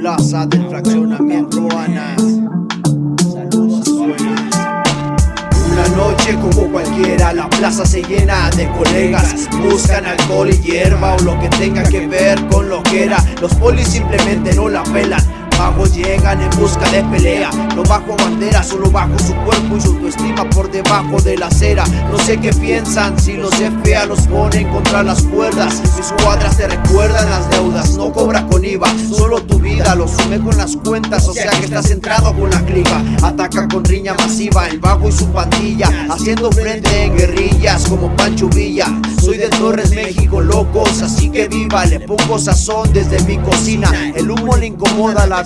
plaza del fraccionamiento Ana. Saludos, Una noche como cualquiera, la plaza se llena de colegas. Buscan alcohol y hierba o lo que tenga que ver con lo que era. Los polis simplemente no la pelan Bajos llegan en busca de pelea. No bajo bandera, solo bajo su cuerpo y su autoestima por debajo de la acera. No sé qué piensan, si los FA los ponen contra las cuerdas. Mis cuadras te recuerdan las deudas, no cobra con IVA Solo tu vida lo sume con las cuentas, o sea que estás centrado con la clica Ataca con riña masiva, el vago y su pandilla Haciendo frente en guerrillas como Pancho Villa Soy de Torres, México, locos, así que viva Le pongo sazón desde mi cocina, el humo le incomoda a la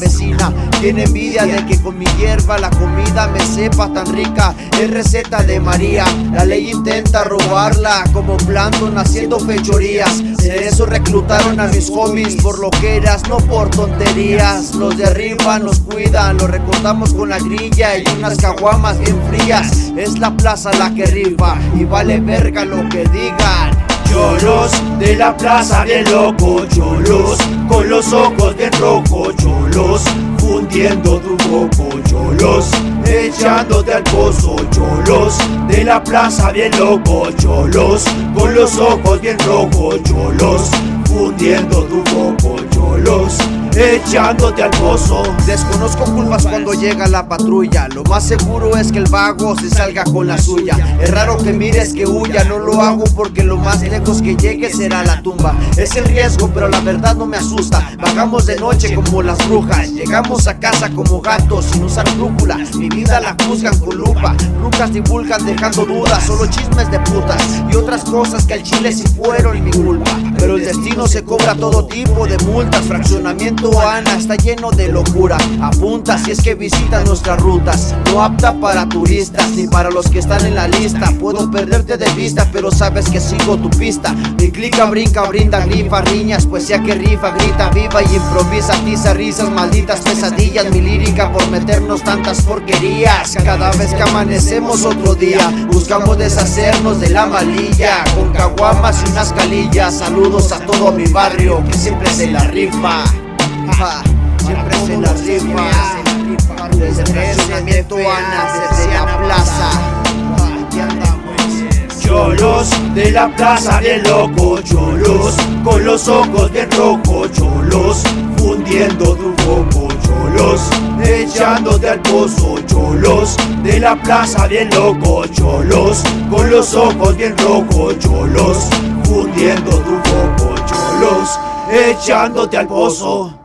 tiene envidia de que con mi hierba la comida me sepa tan rica. Es receta de María. La ley intenta robarla como Blandon haciendo fechorías. De eso reclutaron a mis homies por lo que eras, no por tonterías. Los de arriba nos cuidan, los recortamos con la grilla y unas caguamas bien frías. Es la plaza la que rifa y vale verga lo que digan. Cholos de la plaza bien loco, cholos con los ojos bien rojos, cholos fundiendo tu coco, cholos echándote al pozo, cholos de la plaza bien loco, cholos con los ojos bien rojos, cholos fundiendo tu coco, echándote al pozo. Desconozco culpas cuando llega la patrulla. Lo más seguro es que el vago se salga con la suya. Es raro que mires que huya, no lo hago porque lo más lejos que llegue será la tumba. Es el riesgo, pero la verdad no me asusta. Bajamos de noche como las brujas. Llegamos a casa como gatos sin usar brújula. Mi vida la juzgan con lupa. Brujas divulgan dejando dudas, solo chismes de putas y otras cosas que al chile sí fueron mi culpa. Pero el destino se cobra todo tipo de multas, fraccionamiento Está lleno de locura. Apunta si es que visitas nuestras rutas. No apta para turistas ni para los que están en la lista. Puedo perderte de vista, pero sabes que sigo tu pista. Mi clica, brinca, brinda, grifa, riñas, poesía que rifa, grita, viva y improvisa, tiza, risas, malditas pesadillas. Mi lírica por meternos tantas porquerías. Cada vez que amanecemos otro día, buscamos deshacernos de la malilla. Con caguamas y unas calillas. Saludos a todo mi barrio que siempre se la rifa. Siempre se la rifa. Desde estacionamiento Ana, desde la plaza. Cholos de la plaza bien loco, cholos con los ojos bien rojos, cholos fundiendo tu foco, cholos echándote al pozo, cholos de la plaza bien loco, cholos con los ojos bien rojos, cholos fundiendo tu foco, cholos echándote al pozo.